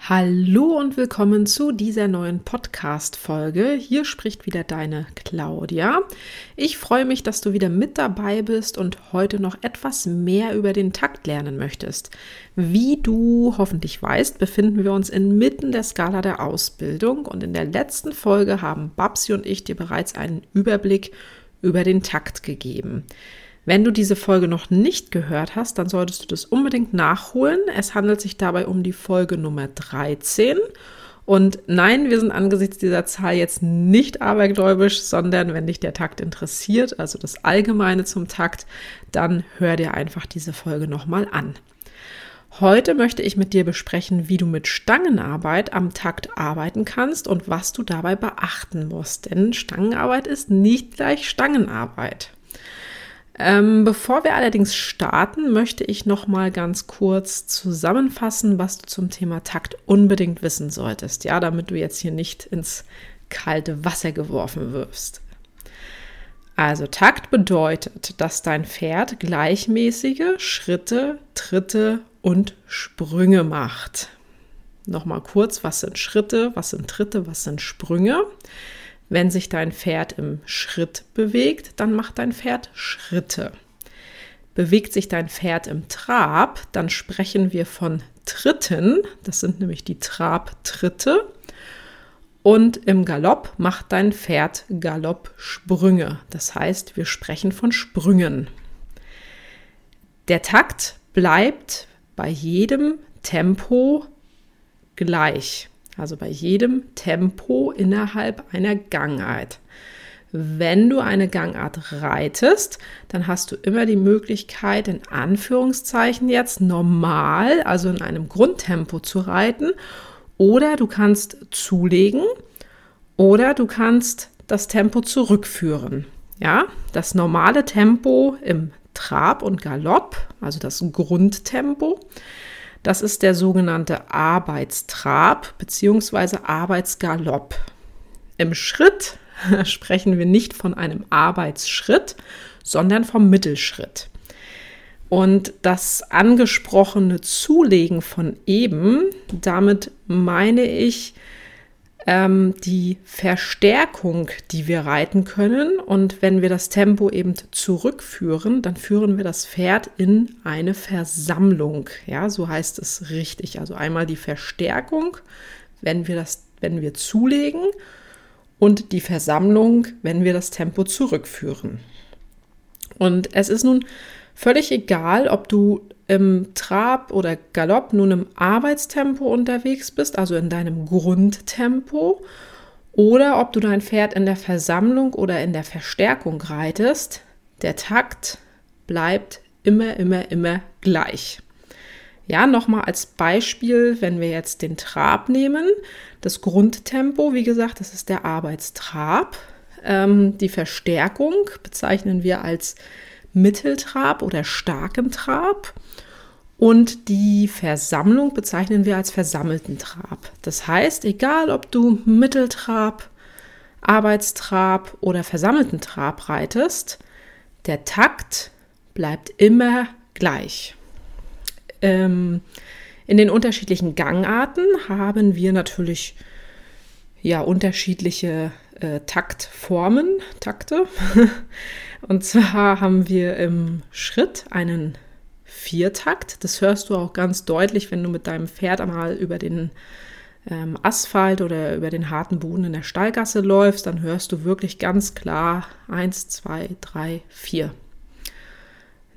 Hallo und willkommen zu dieser neuen Podcast-Folge. Hier spricht wieder deine Claudia. Ich freue mich, dass du wieder mit dabei bist und heute noch etwas mehr über den Takt lernen möchtest. Wie du hoffentlich weißt, befinden wir uns inmitten der Skala der Ausbildung und in der letzten Folge haben Babsi und ich dir bereits einen Überblick über den Takt gegeben. Wenn du diese Folge noch nicht gehört hast, dann solltest du das unbedingt nachholen. Es handelt sich dabei um die Folge Nummer 13. Und nein, wir sind angesichts dieser Zahl jetzt nicht abergläubisch, sondern wenn dich der Takt interessiert, also das Allgemeine zum Takt, dann hör dir einfach diese Folge nochmal an. Heute möchte ich mit dir besprechen, wie du mit Stangenarbeit am Takt arbeiten kannst und was du dabei beachten musst. Denn Stangenarbeit ist nicht gleich Stangenarbeit. Ähm, bevor wir allerdings starten, möchte ich noch mal ganz kurz zusammenfassen, was du zum Thema Takt unbedingt wissen solltest, ja, damit du jetzt hier nicht ins kalte Wasser geworfen wirst. Also Takt bedeutet, dass dein Pferd gleichmäßige Schritte, Tritte und Sprünge macht. Nochmal kurz, was sind Schritte, was sind Tritte, was sind Sprünge? Wenn sich dein Pferd im Schritt bewegt, dann macht dein Pferd Schritte. Bewegt sich dein Pferd im Trab, dann sprechen wir von Tritten. Das sind nämlich die Trabtritte. Und im Galopp macht dein Pferd Galoppsprünge. Das heißt, wir sprechen von Sprüngen. Der Takt bleibt bei jedem Tempo gleich also bei jedem Tempo innerhalb einer Gangart. Wenn du eine Gangart reitest, dann hast du immer die Möglichkeit, in Anführungszeichen jetzt normal, also in einem Grundtempo zu reiten. Oder du kannst zulegen oder du kannst das Tempo zurückführen. Ja, das normale Tempo im Trab und Galopp, also das Grundtempo, das ist der sogenannte Arbeitstrab bzw. Arbeitsgalopp. Im Schritt sprechen wir nicht von einem Arbeitsschritt, sondern vom Mittelschritt. Und das angesprochene Zulegen von eben, damit meine ich ähm, die Verstärkung, die wir reiten können. Und wenn wir das Tempo eben zurückführen, dann führen wir das Pferd in eine Versammlung. Ja, so heißt es richtig. Also einmal die Verstärkung, wenn wir das, wenn wir zulegen und die Versammlung, wenn wir das Tempo zurückführen. Und es ist nun völlig egal, ob du im Trab oder Galopp nun im Arbeitstempo unterwegs bist, also in deinem Grundtempo, oder ob du dein Pferd in der Versammlung oder in der Verstärkung reitest, der Takt bleibt immer, immer, immer gleich. Ja, nochmal als Beispiel, wenn wir jetzt den Trab nehmen, das Grundtempo, wie gesagt, das ist der Arbeitstrab. Ähm, die Verstärkung bezeichnen wir als Mitteltrab oder starkem Trab. Und die Versammlung bezeichnen wir als versammelten Trab. Das heißt, egal ob du Mitteltrab, Arbeitstrab oder versammelten Trab reitest, der Takt bleibt immer gleich. Ähm, in den unterschiedlichen Gangarten haben wir natürlich ja unterschiedliche äh, Taktformen, Takte. Und zwar haben wir im Schritt einen Viertakt. Das hörst du auch ganz deutlich, wenn du mit deinem Pferd einmal über den ähm, Asphalt oder über den harten Boden in der Stallgasse läufst, dann hörst du wirklich ganz klar 1, 2, 3, 4.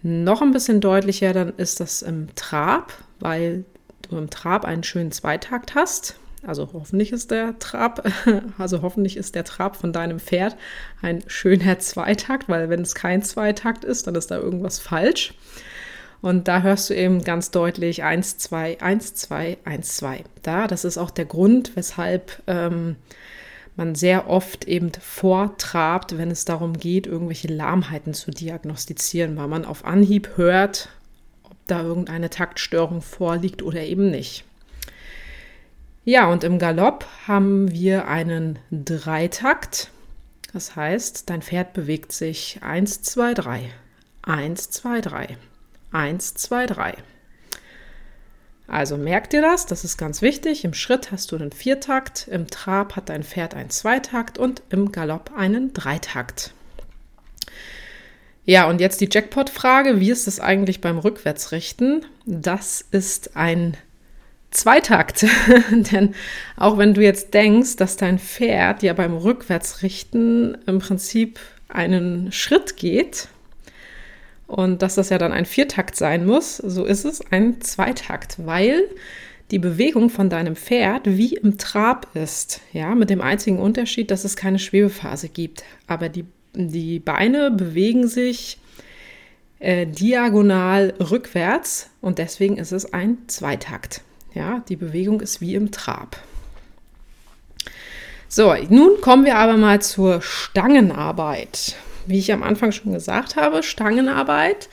Noch ein bisschen deutlicher, dann ist das im Trab, weil du im Trab einen schönen Zweitakt hast. Also hoffentlich ist der Trab, also hoffentlich ist der Trab von deinem Pferd ein schöner Zweitakt, weil wenn es kein Zweitakt ist, dann ist da irgendwas falsch. Und da hörst du eben ganz deutlich 1, 2, 1, 2, 1, 2. Da, das ist auch der Grund, weshalb ähm, man sehr oft eben vortrabt, wenn es darum geht, irgendwelche Lahmheiten zu diagnostizieren, weil man auf Anhieb hört, ob da irgendeine Taktstörung vorliegt oder eben nicht. Ja, und im Galopp haben wir einen Dreitakt. Das heißt, dein Pferd bewegt sich 1, 2, 3, 1, 2, 3, 1, 2, 3. Also merk dir das, das ist ganz wichtig. Im Schritt hast du einen Viertakt, im Trab hat dein Pferd einen Zweitakt und im Galopp einen Dreitakt. Ja, und jetzt die Jackpot-Frage: Wie ist es eigentlich beim Rückwärtsrichten? Das ist ein Zweitakt. Denn auch wenn du jetzt denkst, dass dein Pferd ja beim Rückwärtsrichten im Prinzip einen Schritt geht, und dass das ja dann ein Viertakt sein muss, so ist es ein Zweitakt, weil die Bewegung von deinem Pferd wie im Trab ist. Ja, mit dem einzigen Unterschied, dass es keine Schwebephase gibt. Aber die, die Beine bewegen sich äh, diagonal rückwärts und deswegen ist es ein Zweitakt. Ja, die Bewegung ist wie im Trab. So, nun kommen wir aber mal zur Stangenarbeit wie ich am Anfang schon gesagt habe, Stangenarbeit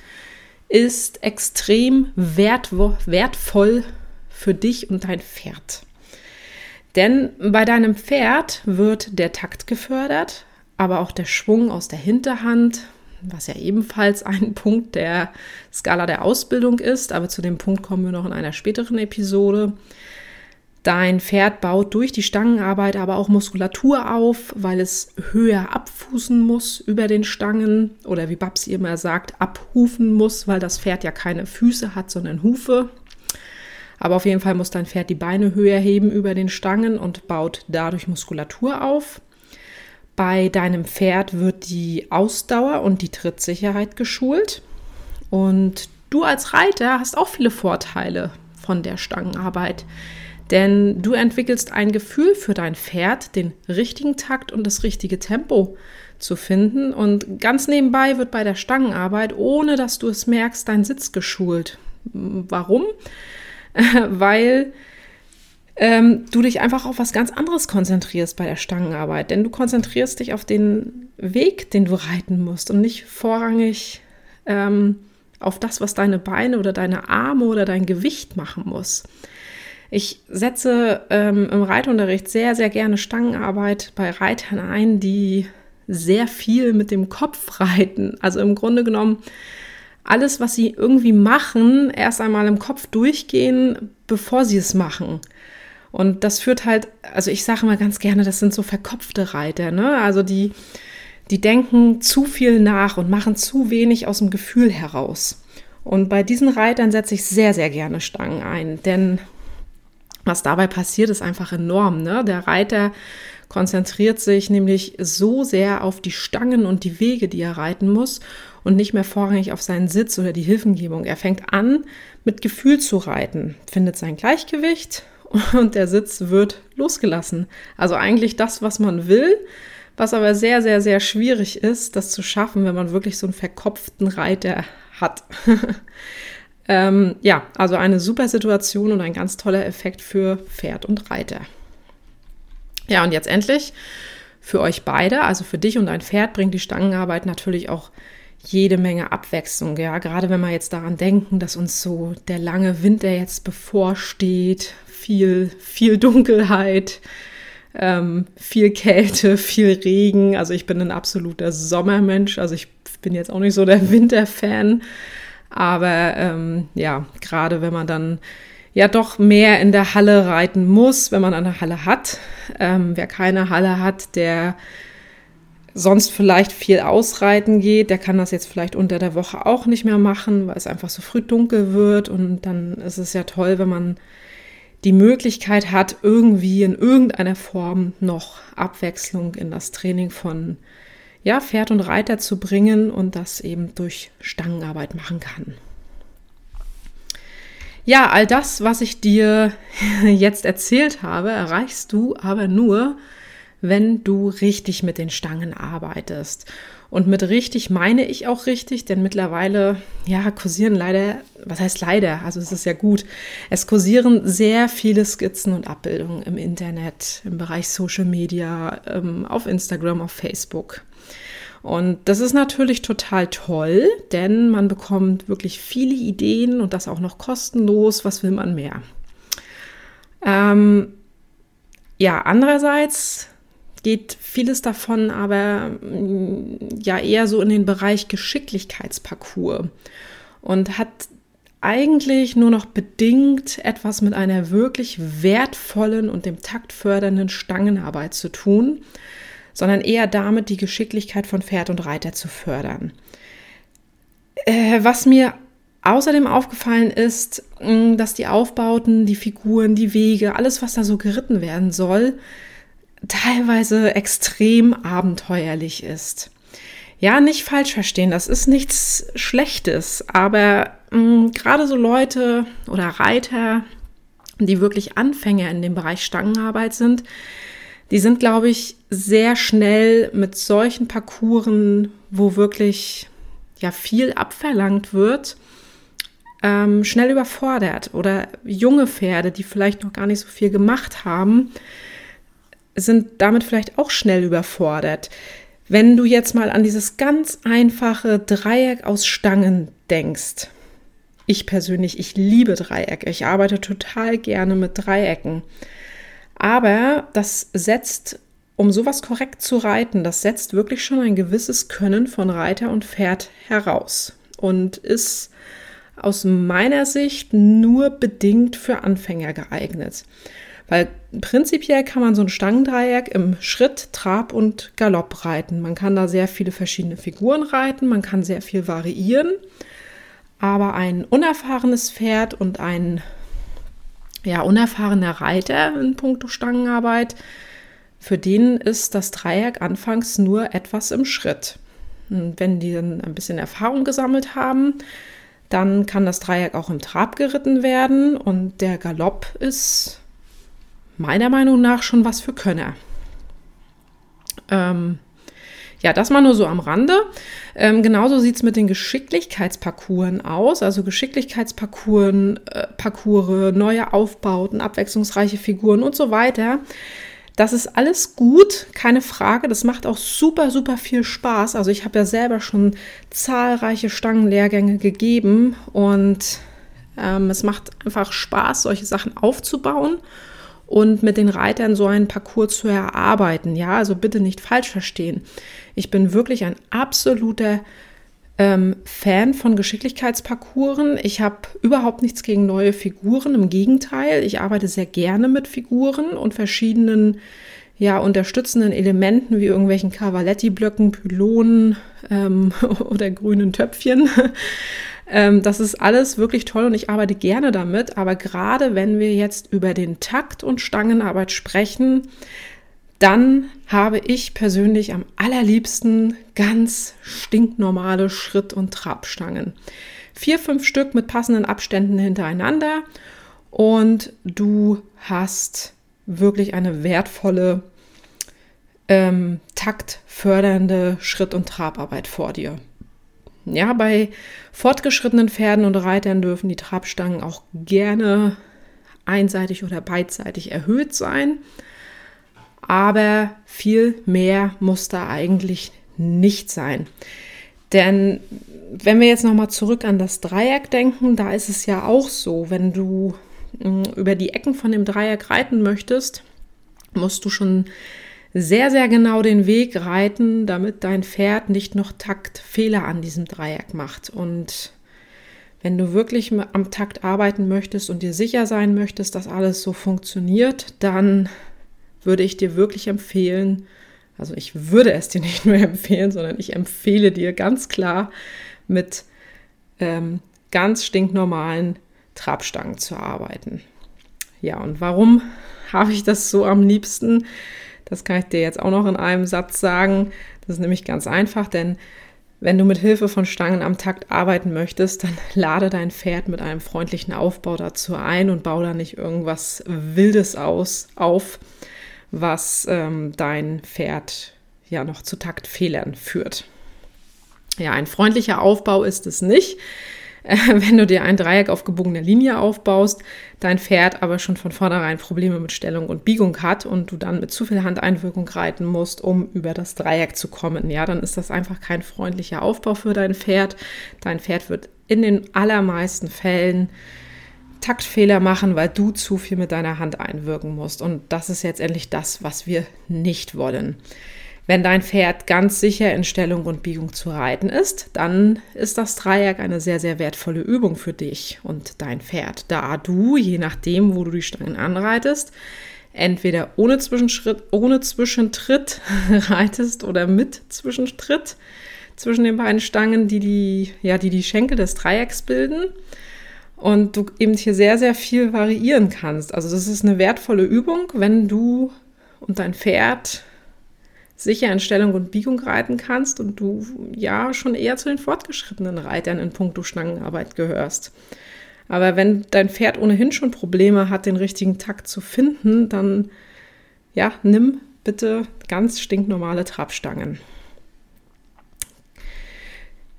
ist extrem wertvoll für dich und dein Pferd. Denn bei deinem Pferd wird der Takt gefördert, aber auch der Schwung aus der Hinterhand, was ja ebenfalls ein Punkt der Skala der Ausbildung ist, aber zu dem Punkt kommen wir noch in einer späteren Episode. Dein Pferd baut durch die Stangenarbeit aber auch Muskulatur auf, weil es höher abfußen muss über den Stangen oder wie Babsi immer sagt, abhufen muss, weil das Pferd ja keine Füße hat, sondern Hufe. Aber auf jeden Fall muss dein Pferd die Beine höher heben über den Stangen und baut dadurch Muskulatur auf. Bei deinem Pferd wird die Ausdauer und die Trittsicherheit geschult. Und du als Reiter hast auch viele Vorteile von der Stangenarbeit. Denn du entwickelst ein Gefühl für dein Pferd, den richtigen Takt und das richtige Tempo zu finden. Und ganz nebenbei wird bei der Stangenarbeit, ohne dass du es merkst, dein Sitz geschult. Warum? Weil ähm, du dich einfach auf was ganz anderes konzentrierst bei der Stangenarbeit. Denn du konzentrierst dich auf den Weg, den du reiten musst und nicht vorrangig ähm, auf das, was deine Beine oder deine Arme oder dein Gewicht machen muss. Ich setze ähm, im Reitunterricht sehr, sehr gerne Stangenarbeit bei Reitern ein, die sehr viel mit dem Kopf reiten. Also im Grunde genommen alles, was sie irgendwie machen, erst einmal im Kopf durchgehen, bevor sie es machen. Und das führt halt, also ich sage mal ganz gerne, das sind so verkopfte Reiter, ne? Also die, die denken zu viel nach und machen zu wenig aus dem Gefühl heraus. Und bei diesen Reitern setze ich sehr, sehr gerne Stangen ein, denn was dabei passiert, ist einfach enorm. Ne? Der Reiter konzentriert sich nämlich so sehr auf die Stangen und die Wege, die er reiten muss und nicht mehr vorrangig auf seinen Sitz oder die Hilfengebung. Er fängt an, mit Gefühl zu reiten, findet sein Gleichgewicht und der Sitz wird losgelassen. Also eigentlich das, was man will, was aber sehr, sehr, sehr schwierig ist, das zu schaffen, wenn man wirklich so einen verkopften Reiter hat. Ähm, ja, also eine super Situation und ein ganz toller Effekt für Pferd und Reiter. Ja, und jetzt endlich für euch beide, also für dich und dein Pferd, bringt die Stangenarbeit natürlich auch jede Menge Abwechslung. Ja, gerade wenn wir jetzt daran denken, dass uns so der lange Winter jetzt bevorsteht, viel, viel Dunkelheit, ähm, viel Kälte, viel Regen. Also ich bin ein absoluter Sommermensch, also ich bin jetzt auch nicht so der Winterfan. Aber ähm, ja, gerade wenn man dann ja doch mehr in der Halle reiten muss, wenn man eine Halle hat. Ähm, wer keine Halle hat, der sonst vielleicht viel ausreiten geht, der kann das jetzt vielleicht unter der Woche auch nicht mehr machen, weil es einfach so früh dunkel wird. Und dann ist es ja toll, wenn man die Möglichkeit hat, irgendwie in irgendeiner Form noch Abwechslung in das Training von ja, Pferd und Reiter zu bringen und das eben durch Stangenarbeit machen kann. Ja, all das, was ich dir jetzt erzählt habe, erreichst du aber nur, wenn du richtig mit den Stangen arbeitest. Und mit richtig meine ich auch richtig, denn mittlerweile, ja, kursieren leider, was heißt leider, also es ist ja gut, es kursieren sehr viele Skizzen und Abbildungen im Internet, im Bereich Social Media, ähm, auf Instagram, auf Facebook. Und das ist natürlich total toll, denn man bekommt wirklich viele Ideen und das auch noch kostenlos. Was will man mehr? Ähm, ja, andererseits geht vieles davon aber mm, ja eher so in den Bereich Geschicklichkeitsparcours und hat eigentlich nur noch bedingt etwas mit einer wirklich wertvollen und dem Takt fördernden Stangenarbeit zu tun, sondern eher damit, die Geschicklichkeit von Pferd und Reiter zu fördern. Äh, was mir außerdem aufgefallen ist, mm, dass die Aufbauten, die Figuren, die Wege, alles, was da so geritten werden soll, teilweise extrem abenteuerlich ist. Ja, nicht falsch verstehen, das ist nichts Schlechtes, aber mm, gerade so Leute oder Reiter, die wirklich Anfänger in dem Bereich Stangenarbeit sind, die sind, glaube ich, sehr schnell mit solchen Parcours, wo wirklich ja viel abverlangt wird, ähm, schnell überfordert. Oder junge Pferde, die vielleicht noch gar nicht so viel gemacht haben, sind damit vielleicht auch schnell überfordert. Wenn du jetzt mal an dieses ganz einfache Dreieck aus Stangen denkst. Ich persönlich, ich liebe Dreiecke. Ich arbeite total gerne mit Dreiecken. Aber das setzt, um sowas korrekt zu reiten, das setzt wirklich schon ein gewisses Können von Reiter und Pferd heraus und ist aus meiner Sicht nur bedingt für Anfänger geeignet. Weil prinzipiell kann man so ein Stangendreieck im Schritt, Trab und Galopp reiten. Man kann da sehr viele verschiedene Figuren reiten, man kann sehr viel variieren. Aber ein unerfahrenes Pferd und ein ja, unerfahrener Reiter in puncto Stangenarbeit, für den ist das Dreieck anfangs nur etwas im Schritt. Und wenn die dann ein bisschen Erfahrung gesammelt haben, dann kann das Dreieck auch im Trab geritten werden und der Galopp ist meiner Meinung nach schon was für Könner. Ähm, ja, das mal nur so am Rande. Ähm, genauso sieht es mit den Geschicklichkeitsparcours aus. Also Geschicklichkeitsparcours, äh, Parcours, neue Aufbauten, abwechslungsreiche Figuren und so weiter. Das ist alles gut, keine Frage. Das macht auch super, super viel Spaß. Also ich habe ja selber schon zahlreiche Stangenlehrgänge gegeben und ähm, es macht einfach Spaß, solche Sachen aufzubauen und mit den Reitern so einen Parcours zu erarbeiten. Ja, also bitte nicht falsch verstehen. Ich bin wirklich ein absoluter ähm, Fan von Geschicklichkeitsparcours. Ich habe überhaupt nichts gegen neue Figuren. Im Gegenteil, ich arbeite sehr gerne mit Figuren und verschiedenen ja, unterstützenden Elementen wie irgendwelchen Cavaletti-Blöcken, Pylonen ähm, oder grünen Töpfchen. Ähm, das ist alles wirklich toll und ich arbeite gerne damit. Aber gerade wenn wir jetzt über den Takt und Stangenarbeit sprechen, dann habe ich persönlich am allerliebsten ganz stinknormale Schritt- und Trabstangen. Vier, fünf Stück mit passenden Abständen hintereinander und du hast wirklich eine wertvolle, ähm, taktfördernde Schritt- und Trabarbeit vor dir. Ja, bei fortgeschrittenen Pferden und Reitern dürfen die Trabstangen auch gerne einseitig oder beidseitig erhöht sein. Aber viel mehr muss da eigentlich nicht sein. Denn wenn wir jetzt nochmal zurück an das Dreieck denken, da ist es ja auch so, wenn du mm, über die Ecken von dem Dreieck reiten möchtest, musst du schon sehr, sehr genau den Weg reiten, damit dein Pferd nicht noch Taktfehler an diesem Dreieck macht. Und wenn du wirklich am Takt arbeiten möchtest und dir sicher sein möchtest, dass alles so funktioniert, dann würde ich dir wirklich empfehlen, also ich würde es dir nicht nur empfehlen, sondern ich empfehle dir ganz klar mit ähm, ganz stinknormalen Trabstangen zu arbeiten. Ja, und warum habe ich das so am liebsten? Das kann ich dir jetzt auch noch in einem Satz sagen. Das ist nämlich ganz einfach, denn wenn du mit Hilfe von Stangen am Takt arbeiten möchtest, dann lade dein Pferd mit einem freundlichen Aufbau dazu ein und baue da nicht irgendwas Wildes aus, auf, was ähm, dein Pferd ja noch zu Taktfehlern führt. Ja, ein freundlicher Aufbau ist es nicht. Äh, wenn du dir ein Dreieck auf gebogener Linie aufbaust, dein Pferd aber schon von vornherein Probleme mit Stellung und Biegung hat und du dann mit zu viel Handeinwirkung reiten musst, um über das Dreieck zu kommen, ja, dann ist das einfach kein freundlicher Aufbau für dein Pferd. Dein Pferd wird in den allermeisten Fällen Taktfehler machen, weil du zu viel mit deiner Hand einwirken musst. Und das ist jetzt endlich das, was wir nicht wollen. Wenn dein Pferd ganz sicher in Stellung und Biegung zu reiten ist, dann ist das Dreieck eine sehr, sehr wertvolle Übung für dich und dein Pferd, da du, je nachdem, wo du die Stangen anreitest, entweder ohne Zwischenschritt, ohne Zwischentritt reitest oder mit Zwischentritt zwischen den beiden Stangen, die die, ja, die, die Schenkel des Dreiecks bilden. Und du eben hier sehr, sehr viel variieren kannst. Also das ist eine wertvolle Übung, wenn du und dein Pferd sicher in Stellung und Biegung reiten kannst und du ja schon eher zu den fortgeschrittenen Reitern in puncto Stangenarbeit gehörst. Aber wenn dein Pferd ohnehin schon Probleme hat, den richtigen Takt zu finden, dann ja, nimm bitte ganz stinknormale Trabstangen.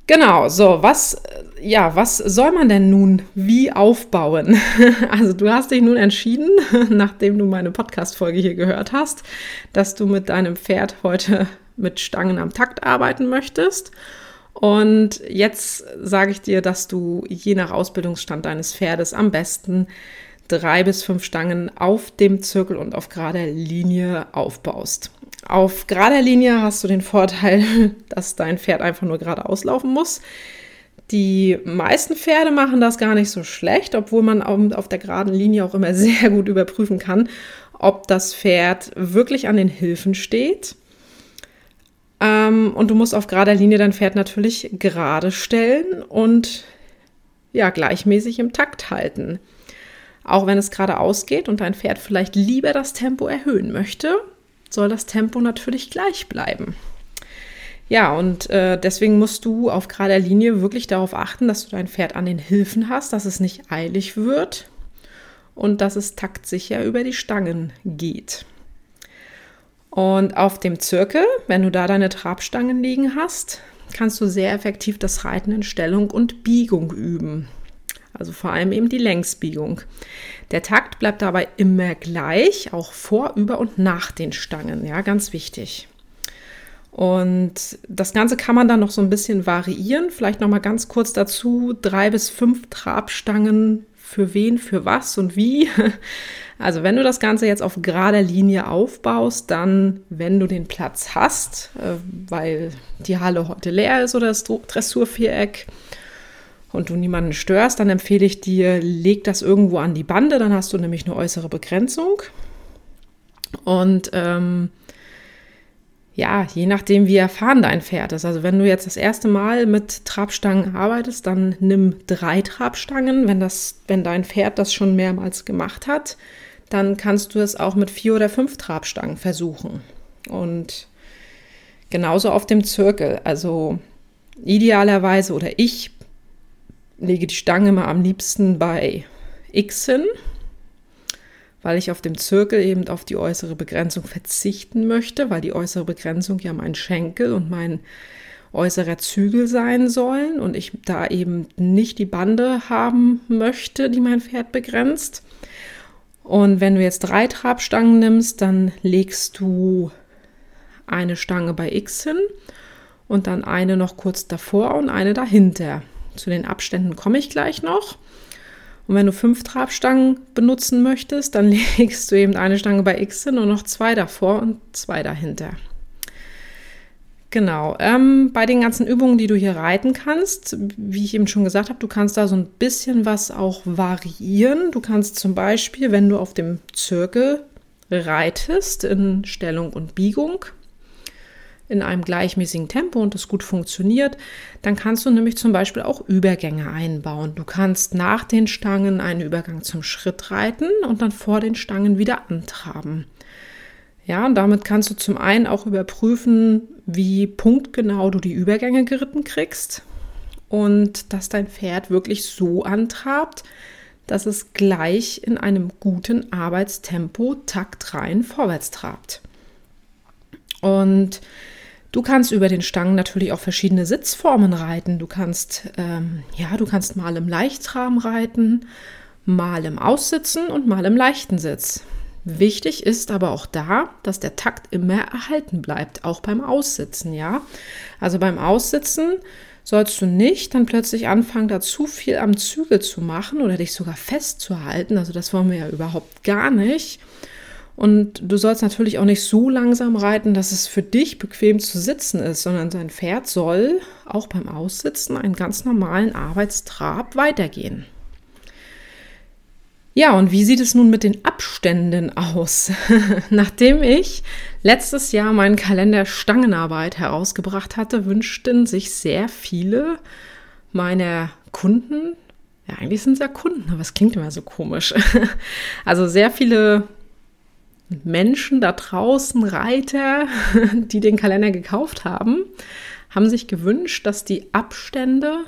Genau, so, was, ja, was soll man denn nun wie aufbauen? Also du hast dich nun entschieden, nachdem du meine Podcast-Folge hier gehört hast, dass du mit deinem Pferd heute mit Stangen am Takt arbeiten möchtest. Und jetzt sage ich dir, dass du je nach Ausbildungsstand deines Pferdes am besten drei bis fünf Stangen auf dem Zirkel und auf gerader Linie aufbaust. Auf gerader Linie hast du den Vorteil, dass dein Pferd einfach nur geradeaus laufen muss. Die meisten Pferde machen das gar nicht so schlecht, obwohl man auf der geraden Linie auch immer sehr gut überprüfen kann, ob das Pferd wirklich an den Hilfen steht. Ähm, und du musst auf gerader Linie dein Pferd natürlich gerade stellen und ja, gleichmäßig im Takt halten. Auch wenn es geradeaus geht und dein Pferd vielleicht lieber das Tempo erhöhen möchte, soll das Tempo natürlich gleich bleiben. Ja, und äh, deswegen musst du auf gerader Linie wirklich darauf achten, dass du dein Pferd an den Hilfen hast, dass es nicht eilig wird und dass es taktsicher über die Stangen geht. Und auf dem Zirkel, wenn du da deine Trabstangen liegen hast, kannst du sehr effektiv das Reiten in Stellung und Biegung üben. Also vor allem eben die Längsbiegung. Der Takt bleibt dabei immer gleich, auch vor, über und nach den Stangen. Ja, ganz wichtig. Und das Ganze kann man dann noch so ein bisschen variieren. Vielleicht noch mal ganz kurz dazu: drei bis fünf Trabstangen für wen, für was und wie. Also wenn du das Ganze jetzt auf gerader Linie aufbaust, dann, wenn du den Platz hast, äh, weil die Halle heute leer ist oder das Dressurviereck, und du niemanden störst, dann empfehle ich dir, leg das irgendwo an die Bande, dann hast du nämlich eine äußere Begrenzung. Und ähm, ja, je nachdem, wie erfahren dein Pferd ist. Also wenn du jetzt das erste Mal mit Trabstangen arbeitest, dann nimm drei Trabstangen. Wenn, das, wenn dein Pferd das schon mehrmals gemacht hat, dann kannst du es auch mit vier oder fünf Trabstangen versuchen. Und genauso auf dem Zirkel. Also idealerweise oder ich lege die Stange mal am liebsten bei X hin, weil ich auf dem Zirkel eben auf die äußere Begrenzung verzichten möchte, weil die äußere Begrenzung ja mein Schenkel und mein äußerer Zügel sein sollen und ich da eben nicht die Bande haben möchte, die mein Pferd begrenzt. Und wenn du jetzt drei Trabstangen nimmst, dann legst du eine Stange bei X hin und dann eine noch kurz davor und eine dahinter. Zu den Abständen komme ich gleich noch. Und wenn du fünf Trabstangen benutzen möchtest, dann legst du eben eine Stange bei X hin und noch zwei davor und zwei dahinter. Genau. Ähm, bei den ganzen Übungen, die du hier reiten kannst, wie ich eben schon gesagt habe, du kannst da so ein bisschen was auch variieren. Du kannst zum Beispiel, wenn du auf dem Zirkel reitest in Stellung und Biegung, in einem gleichmäßigen Tempo und das gut funktioniert, dann kannst du nämlich zum Beispiel auch Übergänge einbauen. Du kannst nach den Stangen einen Übergang zum Schritt reiten und dann vor den Stangen wieder antraben. Ja, und damit kannst du zum einen auch überprüfen, wie punktgenau du die Übergänge geritten kriegst und dass dein Pferd wirklich so antrabt, dass es gleich in einem guten Arbeitstempo taktrein vorwärts trabt. Und Du kannst über den Stangen natürlich auch verschiedene Sitzformen reiten. Du kannst, ähm, ja, du kannst mal im Leichtrahmen reiten, mal im Aussitzen und mal im leichten Sitz. Wichtig ist aber auch da, dass der Takt immer erhalten bleibt, auch beim Aussitzen, ja. Also beim Aussitzen sollst du nicht dann plötzlich anfangen, da zu viel am Zügel zu machen oder dich sogar festzuhalten. Also das wollen wir ja überhaupt gar nicht. Und du sollst natürlich auch nicht so langsam reiten, dass es für dich bequem zu sitzen ist, sondern dein Pferd soll auch beim Aussitzen einen ganz normalen Arbeitstrab weitergehen. Ja, und wie sieht es nun mit den Abständen aus? Nachdem ich letztes Jahr meinen Kalender Stangenarbeit herausgebracht hatte, wünschten sich sehr viele meiner Kunden, ja, eigentlich sind es ja Kunden, aber es klingt immer so komisch. Also sehr viele Menschen da draußen, Reiter, die den Kalender gekauft haben, haben sich gewünscht, dass die Abstände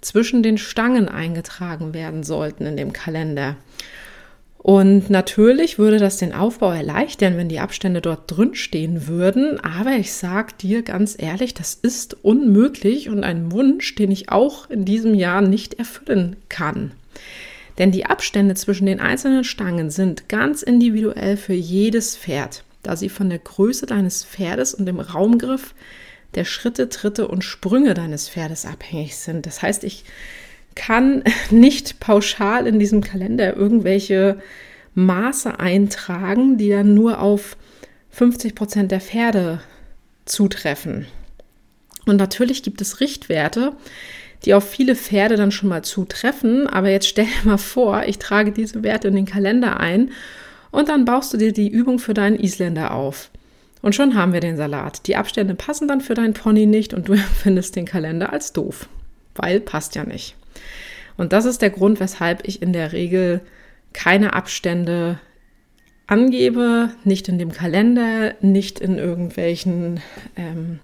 zwischen den Stangen eingetragen werden sollten in dem Kalender. Und natürlich würde das den Aufbau erleichtern, wenn die Abstände dort drin stehen würden. Aber ich sage dir ganz ehrlich, das ist unmöglich und ein Wunsch, den ich auch in diesem Jahr nicht erfüllen kann. Denn die Abstände zwischen den einzelnen Stangen sind ganz individuell für jedes Pferd, da sie von der Größe deines Pferdes und dem Raumgriff der Schritte, Tritte und Sprünge deines Pferdes abhängig sind. Das heißt, ich kann nicht pauschal in diesem Kalender irgendwelche Maße eintragen, die dann nur auf 50 Prozent der Pferde zutreffen. Und natürlich gibt es Richtwerte, die auf viele Pferde dann schon mal zutreffen. Aber jetzt stell dir mal vor, ich trage diese Werte in den Kalender ein und dann baust du dir die Übung für deinen Isländer auf. Und schon haben wir den Salat. Die Abstände passen dann für deinen Pony nicht und du empfindest den Kalender als doof, weil passt ja nicht. Und das ist der Grund, weshalb ich in der Regel keine Abstände angebe, nicht in dem Kalender, nicht in irgendwelchen ähm,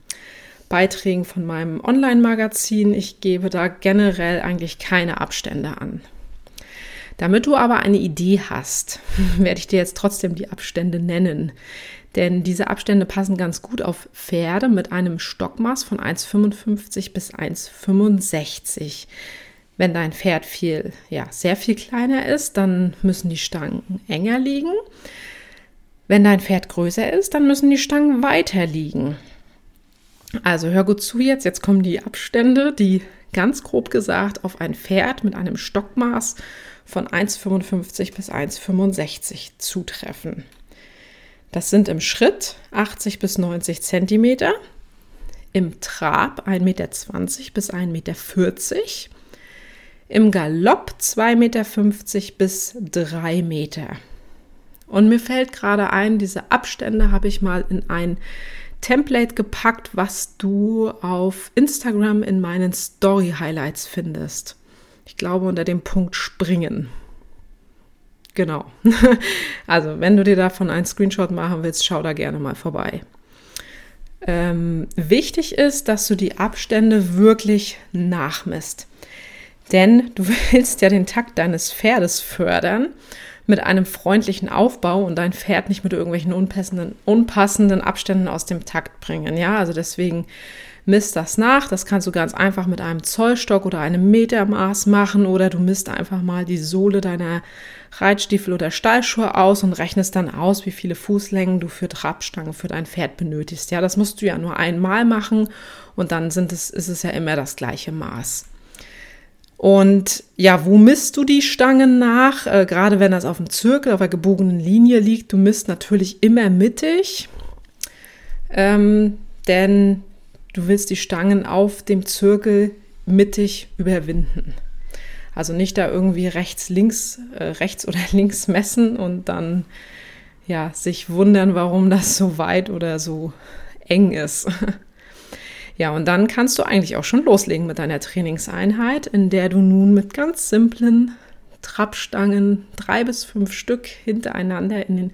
Beiträgen von meinem Online-Magazin. Ich gebe da generell eigentlich keine Abstände an. Damit du aber eine Idee hast, werde ich dir jetzt trotzdem die Abstände nennen. Denn diese Abstände passen ganz gut auf Pferde mit einem Stockmaß von 1,55 bis 1,65. Wenn dein Pferd viel, ja, sehr viel kleiner ist, dann müssen die Stangen enger liegen. Wenn dein Pferd größer ist, dann müssen die Stangen weiter liegen. Also hör gut zu jetzt, jetzt kommen die Abstände, die ganz grob gesagt auf ein Pferd mit einem Stockmaß von 1,55 bis 1,65 zutreffen. Das sind im Schritt 80 bis 90 Zentimeter, im Trab 1,20 Meter bis 1,40 Meter, im Galopp 2,50 Meter bis 3 Meter. Und mir fällt gerade ein, diese Abstände habe ich mal in ein Template gepackt, was du auf Instagram in meinen Story Highlights findest. Ich glaube unter dem Punkt Springen. Genau. Also, wenn du dir davon einen Screenshot machen willst, schau da gerne mal vorbei. Ähm, wichtig ist, dass du die Abstände wirklich nachmisst. Denn du willst ja den Takt deines Pferdes fördern mit einem freundlichen Aufbau und dein Pferd nicht mit irgendwelchen unpassenden, unpassenden Abständen aus dem Takt bringen. Ja, also deswegen misst das nach. Das kannst du ganz einfach mit einem Zollstock oder einem Metermaß machen oder du misst einfach mal die Sohle deiner Reitstiefel oder Stallschuhe aus und rechnest dann aus, wie viele Fußlängen du für Trabstangen für dein Pferd benötigst. Ja, das musst du ja nur einmal machen und dann sind es, ist es ja immer das gleiche Maß. Und ja, wo misst du die Stangen nach? Äh, gerade wenn das auf dem Zirkel, auf der gebogenen Linie liegt, du misst natürlich immer mittig, ähm, denn du willst die Stangen auf dem Zirkel mittig überwinden. Also nicht da irgendwie rechts, links, äh, rechts oder links messen und dann ja sich wundern, warum das so weit oder so eng ist. Ja, und dann kannst du eigentlich auch schon loslegen mit deiner Trainingseinheit, in der du nun mit ganz simplen Trabstangen, drei bis fünf Stück hintereinander in den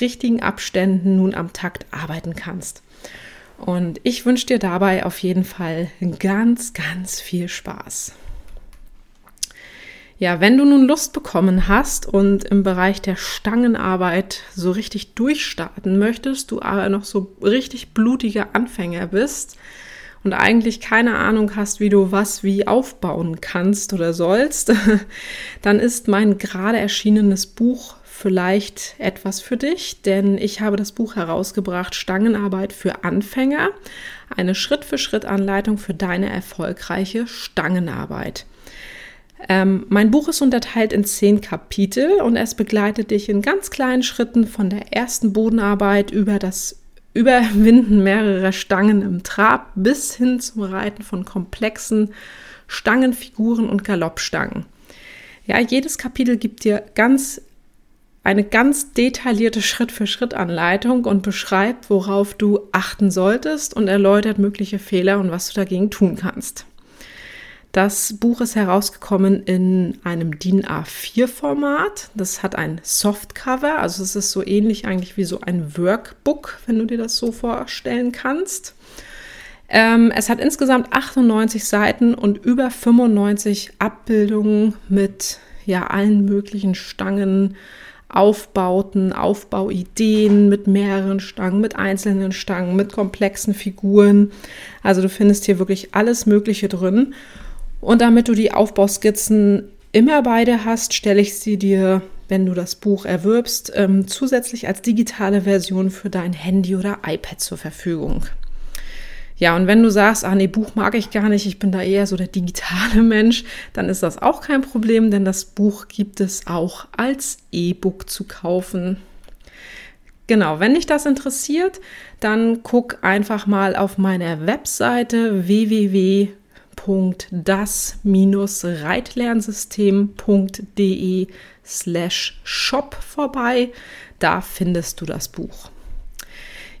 richtigen Abständen nun am Takt arbeiten kannst. Und ich wünsche dir dabei auf jeden Fall ganz, ganz viel Spaß. Ja, wenn du nun Lust bekommen hast und im Bereich der Stangenarbeit so richtig durchstarten möchtest, du aber noch so richtig blutiger Anfänger bist und eigentlich keine Ahnung hast, wie du was wie aufbauen kannst oder sollst, dann ist mein gerade erschienenes Buch vielleicht etwas für dich, denn ich habe das Buch herausgebracht Stangenarbeit für Anfänger, eine Schritt-für-Schritt-Anleitung für deine erfolgreiche Stangenarbeit. Ähm, mein Buch ist unterteilt in zehn Kapitel und es begleitet dich in ganz kleinen Schritten von der ersten Bodenarbeit über das Überwinden mehrerer Stangen im Trab bis hin zum Reiten von komplexen Stangenfiguren und Galoppstangen. Ja, jedes Kapitel gibt dir ganz eine ganz detaillierte Schritt-für-Schritt-Anleitung und beschreibt, worauf du achten solltest und erläutert mögliche Fehler und was du dagegen tun kannst. Das Buch ist herausgekommen in einem DIN A4-Format. Das hat ein Softcover, also es ist so ähnlich eigentlich wie so ein Workbook, wenn du dir das so vorstellen kannst. Ähm, es hat insgesamt 98 Seiten und über 95 Abbildungen mit ja allen möglichen Stangen, Aufbauten, Aufbauideen mit mehreren Stangen, mit einzelnen Stangen, mit komplexen Figuren. Also du findest hier wirklich alles Mögliche drin. Und damit du die Aufbauskizzen immer beide hast, stelle ich sie dir, wenn du das Buch erwirbst, ähm, zusätzlich als digitale Version für dein Handy oder iPad zur Verfügung. Ja, und wenn du sagst, ah nee, Buch mag ich gar nicht, ich bin da eher so der digitale Mensch, dann ist das auch kein Problem, denn das Buch gibt es auch als E-Book zu kaufen. Genau, wenn dich das interessiert, dann guck einfach mal auf meiner Webseite www www.das-reitlernsystem.de slash shop vorbei. Da findest du das Buch.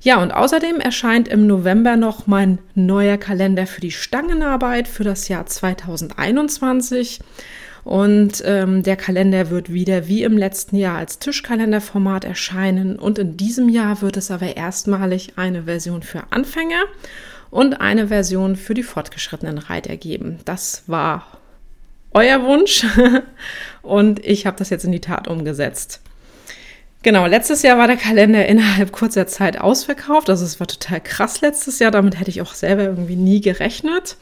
Ja, und außerdem erscheint im November noch mein neuer Kalender für die Stangenarbeit für das Jahr 2021. Und ähm, der Kalender wird wieder wie im letzten Jahr als Tischkalenderformat erscheinen. Und in diesem Jahr wird es aber erstmalig eine Version für Anfänger und eine Version für die fortgeschrittenen Reiter geben. Das war euer Wunsch und ich habe das jetzt in die Tat umgesetzt. Genau, letztes Jahr war der Kalender innerhalb kurzer Zeit ausverkauft. Also es war total krass letztes Jahr. Damit hätte ich auch selber irgendwie nie gerechnet.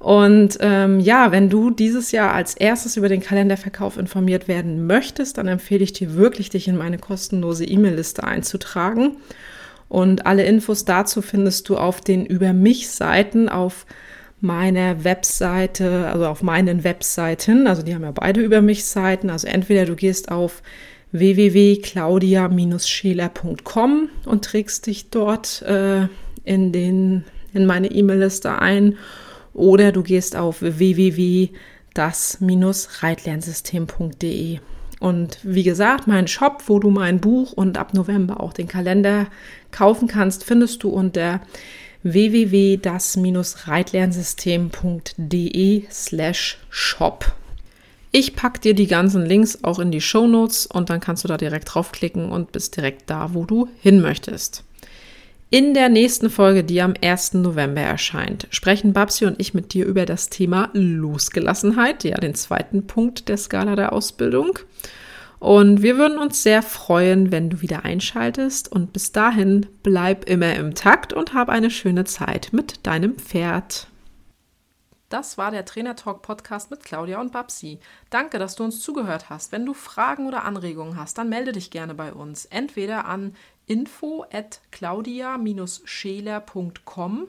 Und ähm, ja, wenn du dieses Jahr als erstes über den Kalenderverkauf informiert werden möchtest, dann empfehle ich dir wirklich, dich in meine kostenlose E-Mail-Liste einzutragen. Und alle Infos dazu findest du auf den Über mich Seiten auf meiner Webseite, also auf meinen Webseiten. Also die haben ja beide Über mich Seiten. Also entweder du gehst auf www.claudia-scheler.com und trägst dich dort äh, in, den, in meine E-Mail-Liste ein oder du gehst auf www.das-reitlernsystem.de. Und wie gesagt, mein Shop, wo du mein Buch und ab November auch den Kalender kaufen kannst, findest du unter www.das-reitlernsystem.de slash shop. Ich packe dir die ganzen Links auch in die Show Notes und dann kannst du da direkt draufklicken und bist direkt da, wo du hin möchtest. In der nächsten Folge, die am 1. November erscheint, sprechen Babsi und ich mit dir über das Thema Losgelassenheit, ja, den zweiten Punkt der Skala der Ausbildung. Und wir würden uns sehr freuen, wenn du wieder einschaltest. Und bis dahin bleib immer im Takt und hab eine schöne Zeit mit deinem Pferd. Das war der Trainer Talk Podcast mit Claudia und Babsi. Danke, dass du uns zugehört hast. Wenn du Fragen oder Anregungen hast, dann melde dich gerne bei uns. Entweder an info at claudia-scheler.com